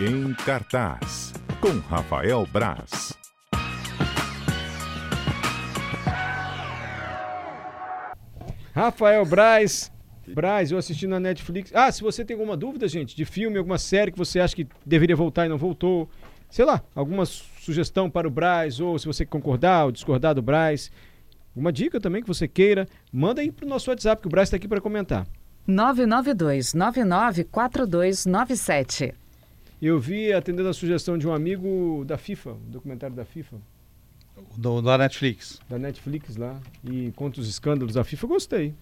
Em cartaz, com Rafael Braz. Rafael Braz. Braz, eu assisti na Netflix. Ah, se você tem alguma dúvida, gente, de filme, alguma série que você acha que deveria voltar e não voltou, sei lá, alguma sugestão para o Braz, ou se você concordar ou discordar do Braz, uma dica também que você queira, manda aí pro nosso WhatsApp, que o Braz está aqui para comentar. 992-994297. Eu vi, atendendo a sugestão de um amigo da FIFA, um documentário da FIFA, Do, da Netflix. da Netflix lá, e conta os escândalos da FIFA, eu gostei.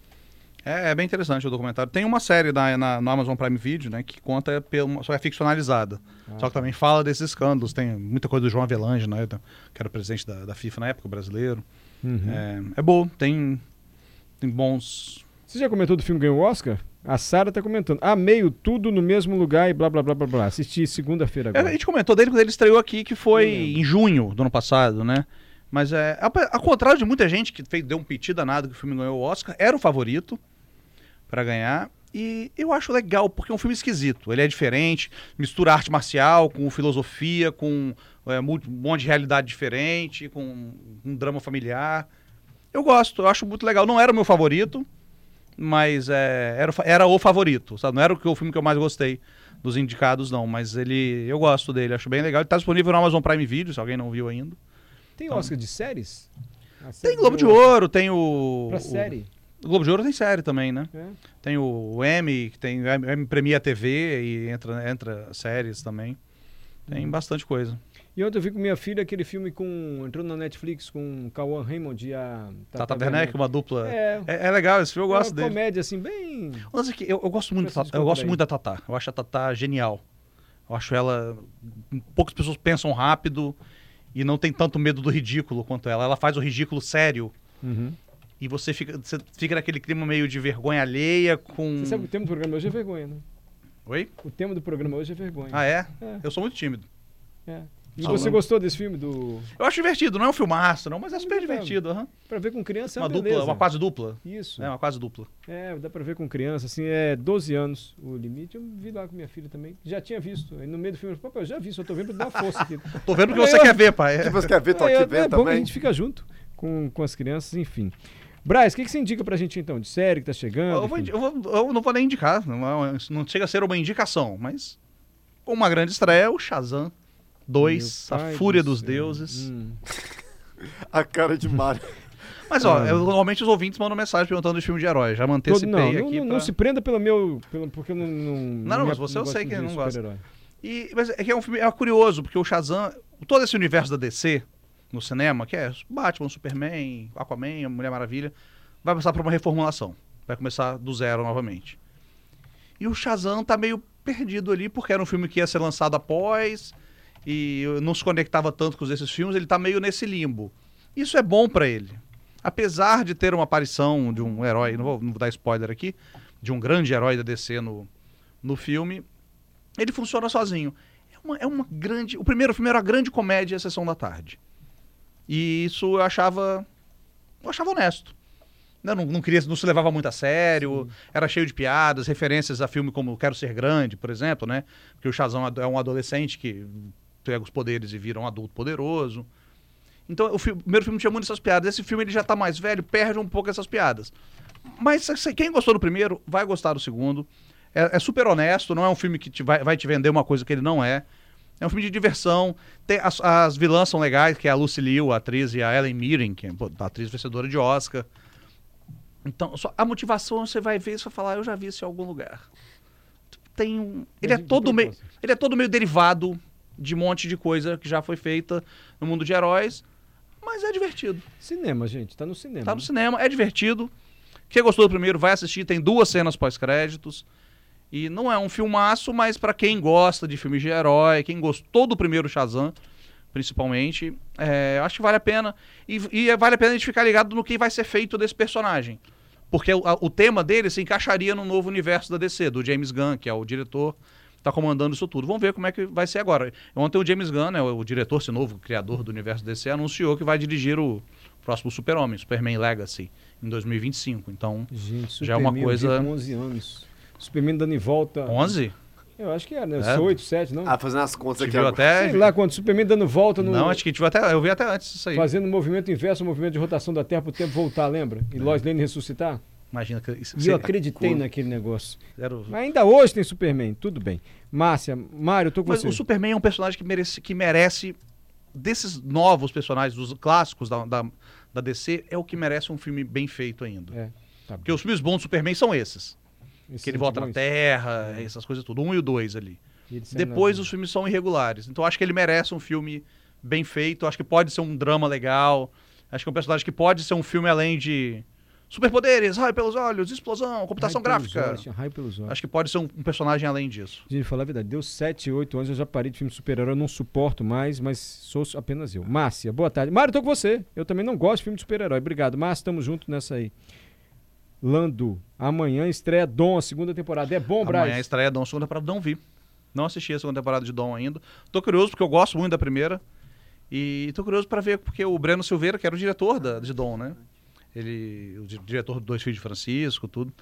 É, é bem interessante o documentário. Tem uma série na, na- no Amazon Prime Video, né, que conta, pelo, só é ficcionalizada. só que também fala desses escândalos. Tem muita coisa do João Avelange, né, que era presidente da, da FIFA na época, brasileiro. Uhum. É, é bom, tem, tem bons... Você já comentou do filme que ganhou o Oscar? A Sara tá comentando. Ah, meio tudo no mesmo lugar e blá blá blá blá blá. Assisti segunda-feira É, agora. a gente comentou dele quando ele estreou aqui, que foi em junho do ano passado, né? Mas é, ao, contrário de muita gente que fez, deu um piti danado que o filme ganhou o Oscar, era o favorito pra ganhar. E eu acho legal, porque é um filme esquisito. Ele é diferente, mistura arte marcial com filosofia, com é, um monte de realidade diferente, com um drama familiar. Eu gosto, eu acho muito legal. Não era o meu favorito, mas é, era, era o favorito. Sabe? Não era o, que- o filme que eu mais gostei dos indicados, não. Mas ele. Eu gosto dele, acho bem legal. Ele tá disponível no Amazon Prime Video, se alguém não viu ainda. Tem Então- Oscar de séries? Tem Globo de Ouro, tem o. Pra o- série. O Globo de Ouro tem série também, né? É. Tem o M, que tem o M M Premia TV e entra, entra séries também. Tem bastante coisa. E ontem eu vi com minha filha aquele filme com. Entrou na Netflix com Cauã Raymond e a. Tata Werneck, uma dupla. É, É. é legal esse filme, eu gosto uma dele. comédia assim, bem. Mas é que eu, eu gosto muito, Tatá, eu gosto muito da Tatá. Eu acho a Tatá genial. Eu acho ela. Poucas pessoas pensam rápido e não tem tanto medo do ridículo quanto ela. Ela faz o ridículo sério Uhum. e você fica, você fica naquele clima meio de vergonha alheia com. Você sabe que o tema do programa hoje é vergonha, né? Oi? O tema do programa hoje é vergonha. Ah, é? É. Eu sou muito tímido. É. E você gostou desse filme do. Eu acho divertido, não é um filmaço, não, mas é super divertido. aham. Pra ver com criança é Uma uma, dupla, beleza. uma quase dupla. Isso. É, uma quase dupla. É, dá pra ver com criança, assim, é 12 anos o limite. Eu vi lá com minha filha também. Já tinha visto. Aí no meio do filme, eu falei, papai, eu já vi, só tô vendo pra dar uma força aqui. Tô vendo o que Aí você eu- quer ver, pai. É. Se você quer ver, tô Aí, aqui é, vendo é bom que a também. gente fica junto com, com as crianças, enfim. Braz, o que, que você indica pra gente então? De série que tá chegando? Eu, vou eu vou- eu não vou nem indicar, não, não chega a ser uma indicação, mas uma grande estreia é o Shazam 2, Meu A Fúria do dos céu. Deuses. Hum. A cara de Mário. Mas ó, eu- normalmente os ouvintes mandam mensagem perguntando de filme de herói. Já Todo, antecipei não, não, aqui. não, pra- não se prenda pelo meu. Pelo, porque eu não. Não, não, mas você eu gosto sei que de não gosta. super-herói. E, mas é que é um filme é curioso, porque o Shazam, todo esse universo da DC no cinema, que é Batman, Superman, Aquaman, Mulher Maravilha, vai passar por uma reformulação. Vai começar do zero novamente. E o Shazam tá meio perdido ali, porque era um filme que ia ser lançado após e não se conectava tanto com esses filmes, ele tá meio nesse limbo. Isso é bom pra ele. Apesar de ter uma aparição de um herói, não vou, não vou dar spoiler aqui, de um grande herói da DC no, no filme, ele funciona sozinho. É uma, é uma grande. O primeiro filme era a grande comédia, a sessão da tarde. E isso eu achava. Eu achava honesto. Né, Não, não, queria, não se levava muito a sério, era cheio de piadas, referências a filme como Quero Ser Grande, por exemplo, né? Porque o Shazam é um adolescente que pega os poderes e vira um adulto poderoso. Então, o, fi- o primeiro filme tinha muitas essas piadas. Esse filme ele já tá mais velho, perde um pouco essas piadas. Mas se- quem gostou do primeiro, vai gostar do segundo. É, é super honesto, não é um filme que te vai, vai te vender uma coisa que ele não é. É um filme de diversão. Tem, as, as vilãs são legais, que é a Lucy Liu, a atriz, e a Ellen Mirren, que é a atriz vencedora de Oscar. Então, só- a motivação você vai ver e você vai falar, eu já vi isso em algum lugar. Tem um. Ele é todo meio. Ele é todo meio derivado de um monte de coisa que já foi feita no mundo de heróis. Mas é divertido. Cinema, gente, tá no cinema. Tá no né? cinema, é divertido. Quem gostou do primeiro vai assistir, tem duas cenas pós-créditos. E não é um filmaço, mas pra quem gosta de filmes de herói, quem gostou do primeiro Shazam, principalmente, é, acho que vale a pena. E, e vale a pena a gente ficar ligado no que vai ser feito desse personagem. Porque o, a- o tema dele se encaixaria no novo universo da DC, do James Gunn, que é o diretor está comandando isso tudo. Vamos ver como é que vai ser agora. Ontem o James Gunn, né, o, o diretor, esse novo criador do universo DC, anunciou que vai dirigir o próximo Super-Homem, Superman Legacy, em 2025. Então, Gente, Já é uma coisa- com 11 anos. Superman dando em volta. 11? Eu acho que era, né? É. 8, 7, não? Ah, fazendo as contas aqui agora. até. Sei lá, quando o Superman dando volta no. Não, acho que tive até. Eu vi até antes isso aí. Fazendo o movimento inverso, o movimento de rotação da Terra pro tempo voltar, lembra? É. E Lois Lane ressuscitar. Imagina que isso. E eu acreditei naquele negócio. Era- Mas ainda hoje tem Superman, tudo bem. Márcia, Mário, eu tô com Mas você. o Superman é um personagem que merece, que merece desses novos personagens, dos clássicos da, da, da DC, é o que merece um filme bem feito ainda. É, tá Porque os filmes bons do Superman são esses. Esses Que ele volta na. Terra, essas coisas tudo. Um e o dois ali. E Depois os filmes são irregulares. Então acho que ele merece um filme bem feito. Acho que pode ser um drama legal. Acho que é um personagem que pode ser um filme além de superpoderes, raio pelos olhos, explosão, computação Raio gráfica. olhos, raio pelos olhos. Acho que pode ser um, um personagem além disso. Gente, falar a verdade, deu 7, 8 anos, eu já parei de filme de super-herói, eu não suporto mais, mas sou apenas eu. Márcia, boa tarde. Mário, tô com você. Eu também não gosto de filme de super-herói. Obrigado. Márcia, tamo junto nessa aí. Lando, amanhã estreia Dom, a segunda temporada. É bom, Amanhã Braz? estreia Dom, segunda temporada, não vi. Não assisti a segunda temporada de Dom ainda. Tô curioso porque eu gosto muito da primeira. E tô curioso pra ver porque o Breno Silveira, que era o diretor da, de Dom, né? Ele, o di- diretor do Dois Filhos de Francisco, tudo.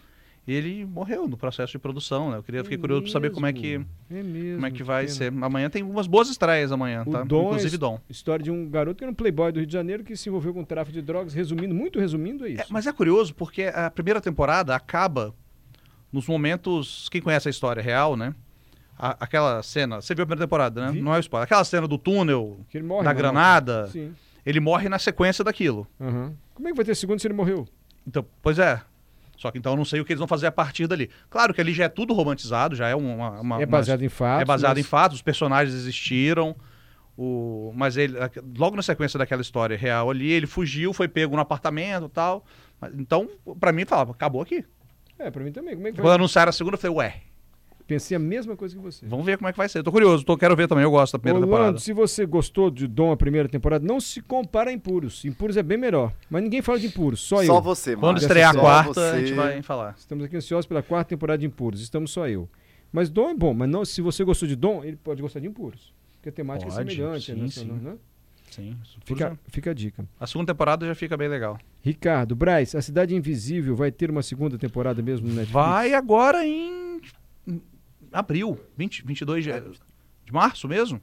Ele morreu no processo de produção, né? Eu queria, fiquei curioso pra saber como é que, É mesmo. como é que vai ser. Amanhã tem umas boas estreias amanhã, O tá? Dom é Inclusive es- Dom. História de um garoto que era um playboy do Rio de Janeiro que se envolveu com tráfico de drogas. Resumindo, muito resumindo, é isso. É, mas é curioso porque a primeira temporada acaba nos momentos. Quem conhece a história real, né? A- aquela cena. Você viu a primeira temporada, né? Vi. Não é o spoiler. Aquela cena do túnel, Que ele morre. da granada. Sim. Ele morre na sequência daquilo. Aham. Como é que vai ter segundo se ele morreu? Então, pois é. Só que então eu não sei o que eles vão fazer a partir dali. Claro que ali já é tudo romantizado, já é uma. uma- é uma- baseado em fatos. é baseado mas- em fatos, os personagens existiram. O, mas ele, logo na sequência daquela história real ali, ele fugiu, foi pego no apartamento e tal. Mas- Então, pra mim, falava, acabou aqui. É, pra mim também. Como é que Quando anunciaram a segunda, eu falei, ué, Pensei a mesma coisa que você. vamos ver como é que vai ser. Eu tô curioso, tô, quero ver também, eu gosto da primeira Orlando, temporada. se você gostou de Dom a primeira temporada, não se compara a Impuros. Impuros é bem melhor. Mas ninguém fala de Impuros, só, Só eu. você, Quando Márcio. estrear a Só quarta, você. a gente vai falar. Estamos aqui ansiosos pela quarta temporada de Impuros. Estamos só eu. Mas Dom é bom, mas não, se você gostou de Dom, ele pode gostar de Impuros. Porque a temática Pode, é semelhante, sim, né? sim. né? Sim. Fica, fica a dica. A segunda temporada já fica bem legal. Ricardo, Braz, a Cidade Invisível vai ter uma segunda temporada mesmo no Netflix? Vai agora em abril, 20, 22 de, de março mesmo.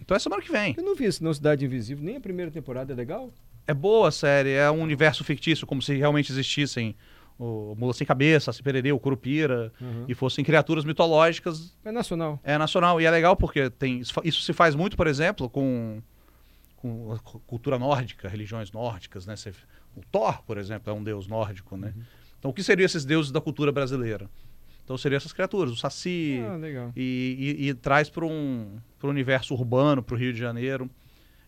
Então é semana que vem. Eu não vi esse não Cidade Invisível, nem a primeira temporada é legal. É boa a série, é um universo fictício, como se realmente existissem o Mula Sem Cabeça, a Pererê, o Curupira, Uhum. e fossem criaturas mitológicas É nacional. É nacional e é legal porque tem isso se faz muito, por exemplo, com, com a cu- cultura nórdica, religiões nórdicas, né? O Thor, por exemplo, é um deus nórdico, né? Uhum. Então, o que seriam esses deuses da cultura brasileira? Então, seriam essas criaturas, o Saci, Ah, e, e- e traz para um pro universo urbano, para o Rio de Janeiro.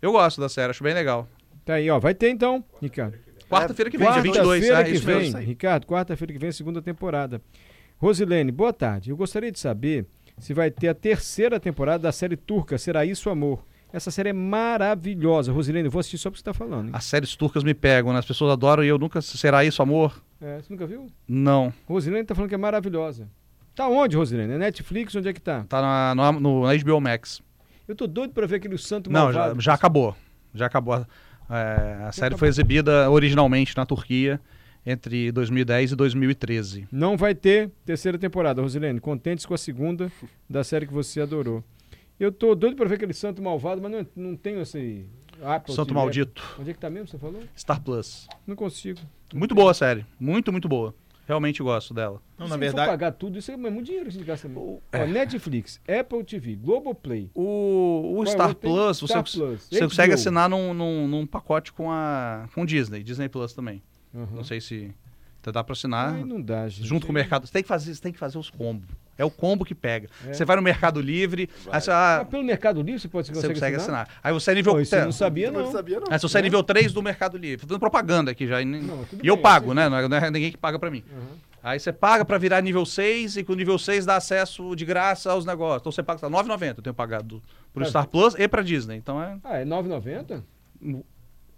Eu gosto da série, acho bem legal. Tá aí, ó. Vai ter então, Ricardo. Quarta-feira que vem, dia 22, Quarta-feira é que isso vem, mesmo. Ricardo, quarta-feira que vem, segunda temporada. Rosilene, boa tarde. Eu gostaria de saber se vai ter a terceira temporada da série turca Será Isso Amor. Essa série é maravilhosa. Rosilene, eu vou assistir só porque você está falando. hein? As séries turcas me pegam, né? As pessoas adoram e eu nunca. Será isso, amor? É, você nunca viu? Não. Rosilene tá falando que é maravilhosa. Tá onde, Rosilene? É Netflix? Onde é que tá? Tá na, no, no, na HBO Max. Eu tô doido pra ver aquele Santo Não, já, Malvado. já acabou. Já acabou. É, a série foi exibida originalmente na Turquia entre 2010 e 2013. Não vai ter terceira temporada, Rosilene. Contente com a segunda da série que você adorou. Eu tô doido pra ver aquele Santo Malvado, mas não, não tenho esse... Apple Santo TV. Maldito. Onde é que tá mesmo, você falou? Star Plus. Não consigo. Muito boa a série. Muito, muito boa. Realmente gosto dela. Não, se na verdade, pagar tudo, isso é muito dinheiro que a gente gasta. O- Ó, Netflix, Apple TV, Globoplay. O, o é Star Plus, você, Star Plus, você consegue assinar num, num, num pacote com a com o Disney, Disney Plus também. Aham. Não sei se então dá pra assinar. Ai, não dá, gente. junto com o mercado. Você tem que fazer, você tem que fazer os combos. É o combo que pega. É. Você vai no Mercado Livre, aí você, Ah, ah, pelo Mercado Livre você pode você você consegue, consegue assinar. Aí você é nível Pô, isso eu é, não sabia, não não. sabia, não. Aí se você é nível 3 do Mercado Livre. Tô dando propaganda aqui já. E, Não, e eu bem, pago, né? Não é, não é ninguém que paga pra mim. Aham. Aí você paga pra virar nível 6 e com o nível 6 dá acesso de graça aos negócios. Então você paga tá, R$ 9,90. Eu tenho pagado pro Tá. Star Plus e pra Disney. Então é. Ah, é 9,90?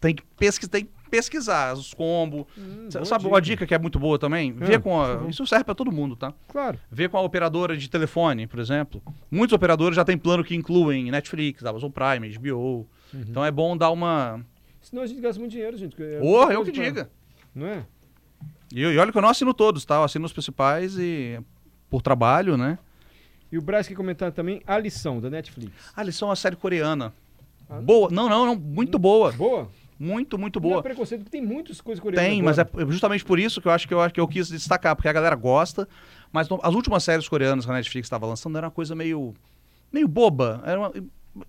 Tem que, pesquis, tem que pesquisar os combos. Hum, Sabe uma dica que é muito boa também? Vê Ah, com a, isso serve pra todo mundo, tá? Claro. Vê com a operadora de telefone, por exemplo. Muitos operadores já têm plano que incluem Netflix, Amazon Prime, HBO. Uhum. Então é bom dar uma. Senão a gente gasta muito dinheiro, gente. é muita eu que pra- diga. Não é? E, e olha que eu não assino todos, tá? Eu assino os principais e. por trabalho, né? E o Braz quer comentar também A Lição, da Netflix. A lição é uma série coreana. Ah. Boa. Não, não, não. Muito boa. Boa? Muito, muito Não é boa. preconceito, porque tem muitas coisas coreanas Tem, mas é justamente por isso que eu acho que eu, acho que eu quis destacar, porque a galera gosta, mas no- as últimas séries coreanas que a Netflix estava lançando era uma coisa meio, meio boba. Era uma-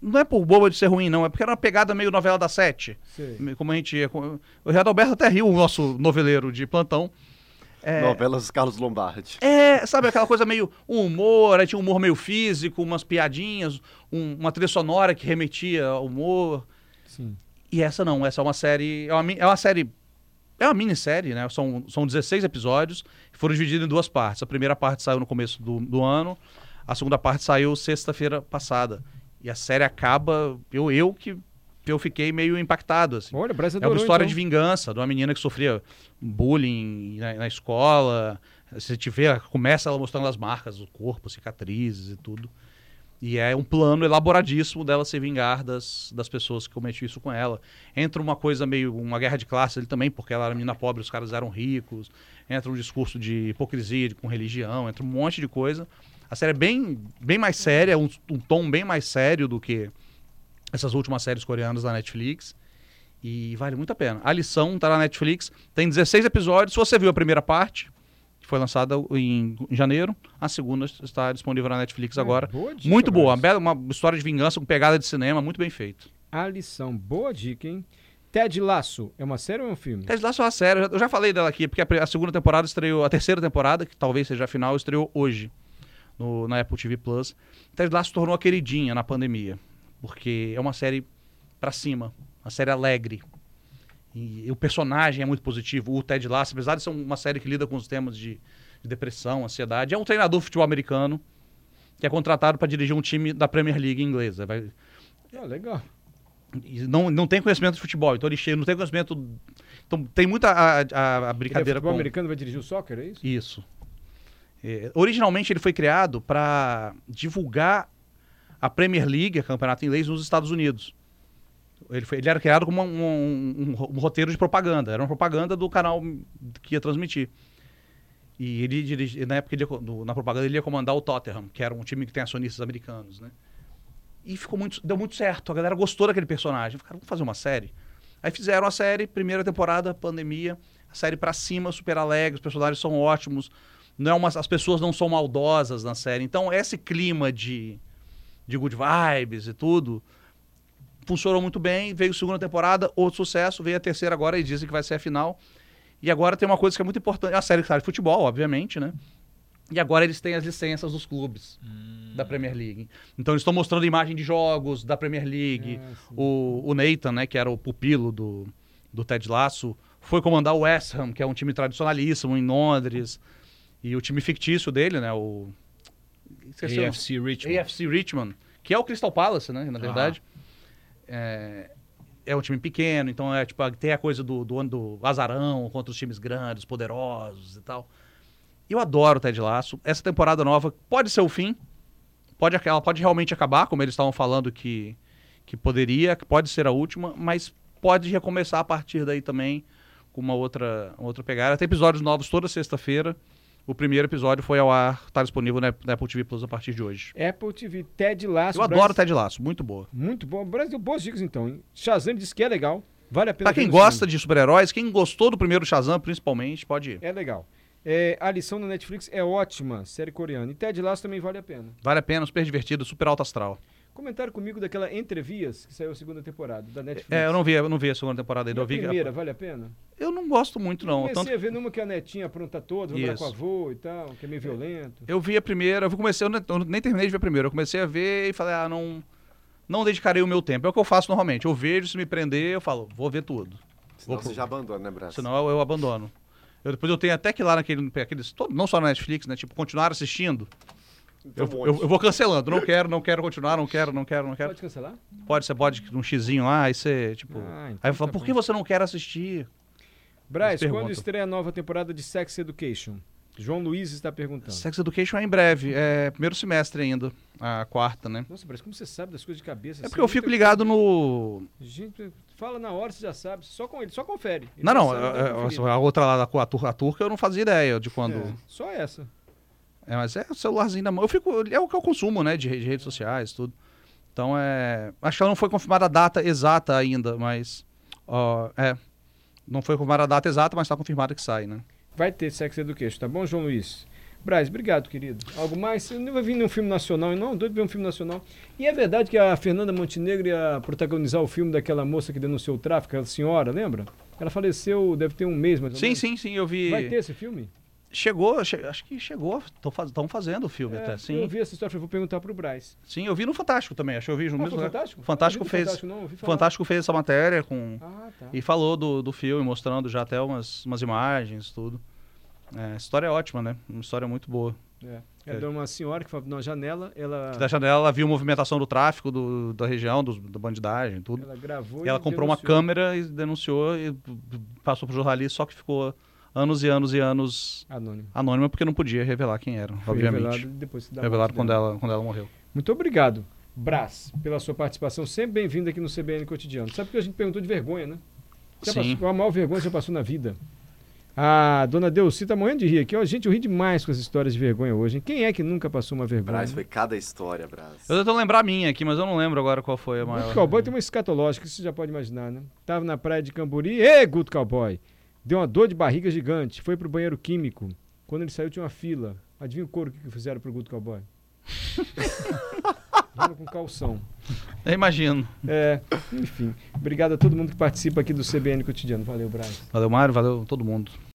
não é por boba de ser ruim, não, é porque era uma pegada meio novela da sete. Sei. Como a gente ia. com- O Renato Alberto até riu, o nosso noveleiro de plantão. É, Novelas Carlos Lombardi. é, sabe aquela coisa meio um humor, aí tinha um humor meio físico, umas piadinhas, um- uma trilha sonora que remetia ao humor. Sim. E essa não, essa é uma série. É uma, é uma série. É uma minissérie, né? São, são 16 episódios, foram divididos em duas partes. A primeira parte saiu no começo do, do ano, a segunda parte saiu sexta-feira passada. E a série acaba. Eu, eu que eu fiquei meio impactado, assim. Olha, É adorou, uma história então. de vingança de uma menina que sofria bullying na, na escola. Você te vê, começa ela mostrando as marcas do corpo, cicatrizes e tudo. E é um plano elaboradíssimo dela se vingar das, das pessoas que cometiam isso com ela. Entra uma coisa meio. uma guerra de classe ali também, porque ela era menina pobre, os caras eram ricos. Entra um discurso de hipocrisia de- com religião, entra um monte de coisa. A série é bem, bem mais séria, um, um tom bem mais sério do que essas últimas séries coreanas da Netflix. E vale muito a pena. A lição tá na Netflix, tem 16 episódios. Se você viu a primeira parte, que foi lançada em janeiro, a segunda está disponível na Netflix É, agora. boa dica, muito boa, uma, uma história de vingança com pegada de cinema, muito bem feito. A Lição, boa dica, hein? Ted Laço, é uma série ou é um filme? Ted Lasso é uma série, eu já- falei dela aqui, porque a, segunda temporada estreou, a terceira temporada, que talvez seja a final, estreou hoje no- na Apple TV Plus. Ted Lasso se tornou a queridinha na pandemia, porque é uma série pra cima, uma série alegre. E, o personagem é muito positivo. O Ted Lasso, apesar de ser uma série que lida com os temas de, de depressão, ansiedade, é um treinador de futebol americano que é contratado para dirigir um time da Premier League inglesa. Vai, Ah, legal. e não, não tem conhecimento de futebol, então ele chega, não tem conhecimento. Então tem muita a, a- a Ele é brincadeira futebol com. americano vai dirigir o soccer, é isso? Isso. É, originalmente ele foi criado para divulgar a Premier League, a campeonato inglês, nos Estados Unidos. Ele, foi- ele era criado como um, um- um um roteiro de propaganda. Era uma propaganda do canal que ia transmitir. E ele dirigi, na época, ele na propaganda, ele ia comandar o Tottenham, que era um time que tem acionistas americanos, né? E ficou muito, deu muito certo. A galera gostou daquele personagem. Ficaram, vamos fazer uma série? Aí fizeram a série, primeira temporada, pandemia, a série pra cima, super alegre, os personagens são ótimos. Não é uma, as pessoas não são maldosas na série. Então, esse clima de, de good vibes e tudo funcionou muito bem. Veio a segunda temporada, outro sucesso. Veio a terceira agora e dizem que vai ser a final. E agora tem uma coisa que é muito importante. É a série que sai de futebol, obviamente, né? E agora eles têm as licenças dos clubes da Premier League. Então eles estão mostrando imagem de jogos da Premier League. Ah, sim. o, o Nathan, né, que era o pupilo do, do Ted Lasso, foi comandar o West Ham, que é um time tradicionalíssimo em Londres. E o time fictício dele, né, o... esqueci o- AFC Richmond. AFC Richmond, que é o Crystal Palace, né, na verdade. É, é um time pequeno, então é tipo, tem a coisa do, do, do azarão contra os times grandes, poderosos e tal. Eu adoro o Ted Lasso. Essa temporada nova pode ser o fim, pode, ela pode realmente acabar, como eles estavam falando que, que poderia, que pode ser a última, mas pode recomeçar a partir daí também com uma outra, uma outra pegada. Tem episódios novos toda sexta-feira. O primeiro episódio foi ao ar, está disponível na na Apple TV Plus a partir de hoje. Apple TV, Ted Laço. Eu Braz- adoro Ted Lasso, muito boa. Muito bom. Brasil boas dicas então, hein? Shazam disse que é legal. Vale a pena Pra quem gosta de super-heróis, quem gostou do primeiro Shazam, principalmente, pode ir. É legal. É, a lição na Netflix é ótima, série coreana. E Ted Lasso também vale a pena. Vale a pena, super divertido, super alto astral. Comentaram comigo daquela Entrevias, que saiu a segunda temporada, da Netflix. É, eu não vi, eu não vi a segunda temporada E ainda. a Eu, vi, primeira, vale a pena? eu não gosto muito, não. Comecei Tanto, a ver numa que a netinha apronta toda, vai Isso. com a avô e tal, que é meio violento. eu vi a primeira, eu comecei, eu nem, eu nem terminei de ver a primeira. Eu comecei a ver e falei, ah, não, não dedicarei o meu tempo. É o que eu faço normalmente. Eu vejo, se me prender, eu falo, vou ver tudo. Senão Vou- você já abandona, né, Brás? Senão eu, eu abandono. Eu, depois eu tenho até que ir lá naquele, aqueles, todo- não só na Netflix, né? Tipo, continuar assistindo. Eu, Então, um eu, eu vou cancelando. Não quero, não quero continuar, não quero, não quero, não quero. Pode cancelar? Pode, você pode um xizinho lá, aí você, tipo. Ah, então aí eu falo, tá por bom. que você não quer assistir? Braz, quando estreia a nova temporada de Sex Education? João Luiz está perguntando. Sex Education é em breve, é primeiro semestre ainda, a quarta, né? Nossa, Braz, como você sabe das coisas de cabeça? É assim? porque eu fico ligado no. Gente, fala na hora, você já sabe. Só com ele, só confere. Ele Não, não, sabe, dá é- é- a outra lá, a, tur- a turca, eu não fazia ideia de quando. É, só essa. É, mas é o celularzinho na mão. Eu fico, é o que eu consumo, né? De, de redes sociais, tudo. Então é. Acho que ela não foi confirmada a data exata ainda, mas. ó, é. Não foi confirmada a data exata, mas tá confirmada que sai, né? Vai ter Sex Education, tá bom, João Luiz? Braz, obrigado, querido. Algo mais? Eu não vai vir num filme nacional, não, doido ver um filme nacional. E é verdade que a Fernanda Montenegro ia protagonizar o filme daquela moça que denunciou o tráfico, aquela senhora, lembra? Ela faleceu, deve ter um mês, mais ou Sim, sim, sim, eu vi. Vai ter esse filme? Chegou, che- acho que chegou. Estão fazendo o filme É, até. Sim, Eu vi essa história, vou perguntar pro Braz. sim, eu vi no Fantástico também. Acho que eu vi no Ah, mesmo foi lugar. Fantástico? Fantástico do fez. Fantástico, não. Fantástico fez essa matéria com. Ah, tá. E falou do, do filme, mostrando já até umas, umas imagens, tudo. É, a história é ótima, né? Uma história muito boa. É. Era uma senhora que falava na janela, ela, Da janela ela viu a movimentação do tráfico do, da região, dos, da bandidagem, tudo. ela gravou E ela comprou uma denunciou. câmera e denunciou e passou pro jornalista, só que ficou anos e anos e anos Anônimo. anônima porque não podia revelar quem era, Foi obviamente. revelado depois da Revelado quando dela. ela, quando ela morreu. Muito obrigado, Brás, pela sua participação. Sempre bem-vindo aqui no CBN Cotidiano. Sabe que a gente perguntou de vergonha, né? Já Sim. Passou, qual a maior vergonha que você passou na vida? A dona Delci tá morrendo de rir aqui. Ó, gente, eu ri demais com as histórias de vergonha hoje. hein? Quem é que nunca passou uma vergonha? Braz, foi cada história, Braz. Eu tô lembrar a minha aqui, mas eu não lembro agora qual foi a maior. Guto Cowboy tem uma escatológica, isso você já pode imaginar, né? Tava na praia de Camburi. Ê, Guto Cowboy! Deu uma dor de barriga gigante. Foi pro banheiro químico. Quando ele saiu, tinha uma fila. Adivinha o couro que que fizeram pro Guto Cowboy? Vamos com calção. Eu imagino. É, enfim. Obrigado a todo mundo que participa aqui do CBN Cotidiano. Valeu, Braz. Valeu, Mário, valeu todo mundo.